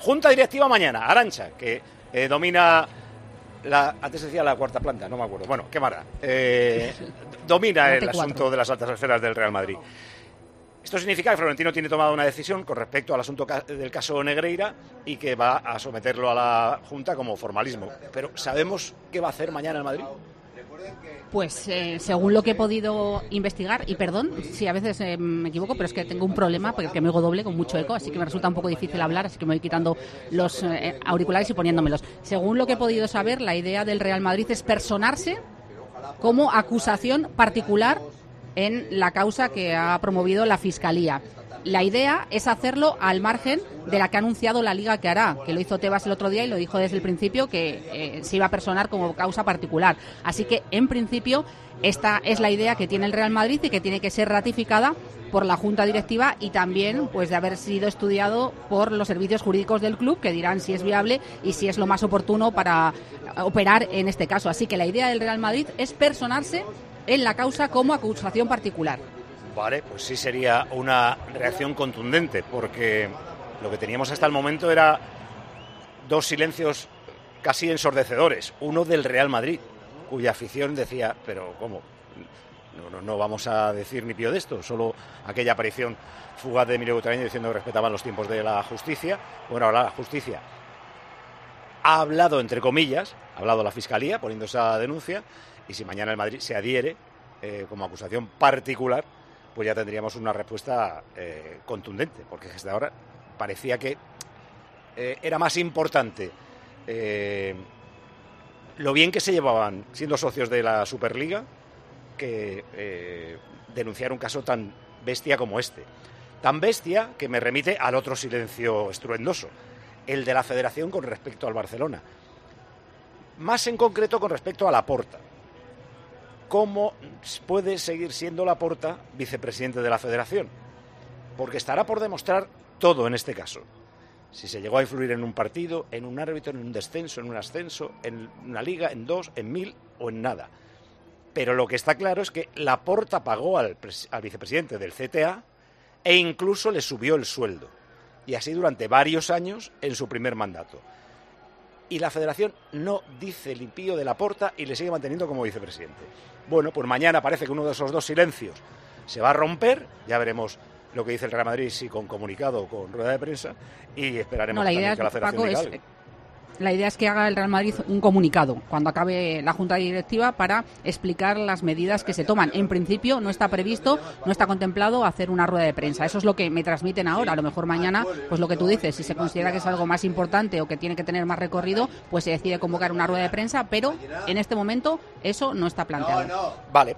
Junta directiva mañana, Arancha, que eh, domina la, antes decía la cuarta planta, no me acuerdo. Bueno, qué mara. Eh, domina el asunto de las altas esferas del Real Madrid. Esto significa que Florentino tiene tomada una decisión con respecto al asunto del caso Negreira y que va a someterlo a la Junta como formalismo. Pero ¿sabemos qué va a hacer mañana el Madrid? Pues eh, según lo que he podido investigar, y perdón si a veces eh, me equivoco, pero es que tengo un problema porque me oigo doble con mucho eco, así que me resulta un poco difícil hablar, así que me voy quitando los eh, auriculares y poniéndomelos. Según lo que he podido saber, la idea del Real Madrid es personarse como acusación particular en la causa que ha promovido la Fiscalía. La idea es hacerlo al margen de la que ha anunciado la Liga que hará, que lo hizo Tebas el otro día y lo dijo desde el principio que eh, se iba a personar como causa particular. Así que, en principio, esta es la idea que tiene el Real Madrid y que tiene que ser ratificada por la Junta Directiva y también pues de haber sido estudiado por los servicios jurídicos del club que dirán si es viable y si es lo más oportuno para operar en este caso. Así que la idea del Real Madrid es personarse en la causa como acusación particular. Vale, pues sí sería una reacción contundente, porque lo que teníamos hasta el momento era dos silencios casi ensordecedores. Uno del Real Madrid, cuya afición decía, pero ¿cómo? No, no, vamos a decir ni pío de esto, solo aquella aparición fugaz de Emilio Butragueño diciendo que respetaban los tiempos de la justicia. Bueno, ahora la justicia ha hablado, entre comillas, ha hablado la Fiscalía poniendo esa denuncia, y si mañana el Madrid se adhiere eh, como acusación particular, pues ya tendríamos una respuesta eh, contundente, porque desde ahora parecía que eh, era más importante eh, lo bien que se llevaban siendo socios de la Superliga que denunciar un caso tan bestia como este. Tan bestia que me remite al otro silencio estruendoso, el de la federación con respecto al Barcelona. Más en concreto con respecto a la Porta cómo puede seguir siendo Laporta vicepresidente de la Federación. Porque estará por demostrar todo en este caso. Si se llegó a influir en un partido, en un árbitro, en un descenso, en un ascenso, en una liga, en dos, en mil o en nada. Pero lo que está claro es que Laporta pagó al, al vicepresidente del CTA e incluso le subió el sueldo. Y así durante varios años en su primer mandato y la federación no dice el impío de la porta y le sigue manteniendo como vicepresidente. Bueno, pues mañana parece que uno de esos dos silencios se va a romper, ya veremos lo que dice el Real Madrid, si con comunicado o con rueda de prensa, y esperaremos que la federación diga la idea es que haga el Real Madrid un comunicado cuando acabe la Junta Directiva para explicar las medidas que se toman. En principio no está previsto, no está contemplado hacer una rueda de prensa. Eso es lo que me transmiten ahora. A lo mejor mañana, pues lo que tú dices, si se considera que es algo más importante o que tiene que tener más recorrido, pues se decide convocar una rueda de prensa, pero en este momento eso no está planteado. Vale,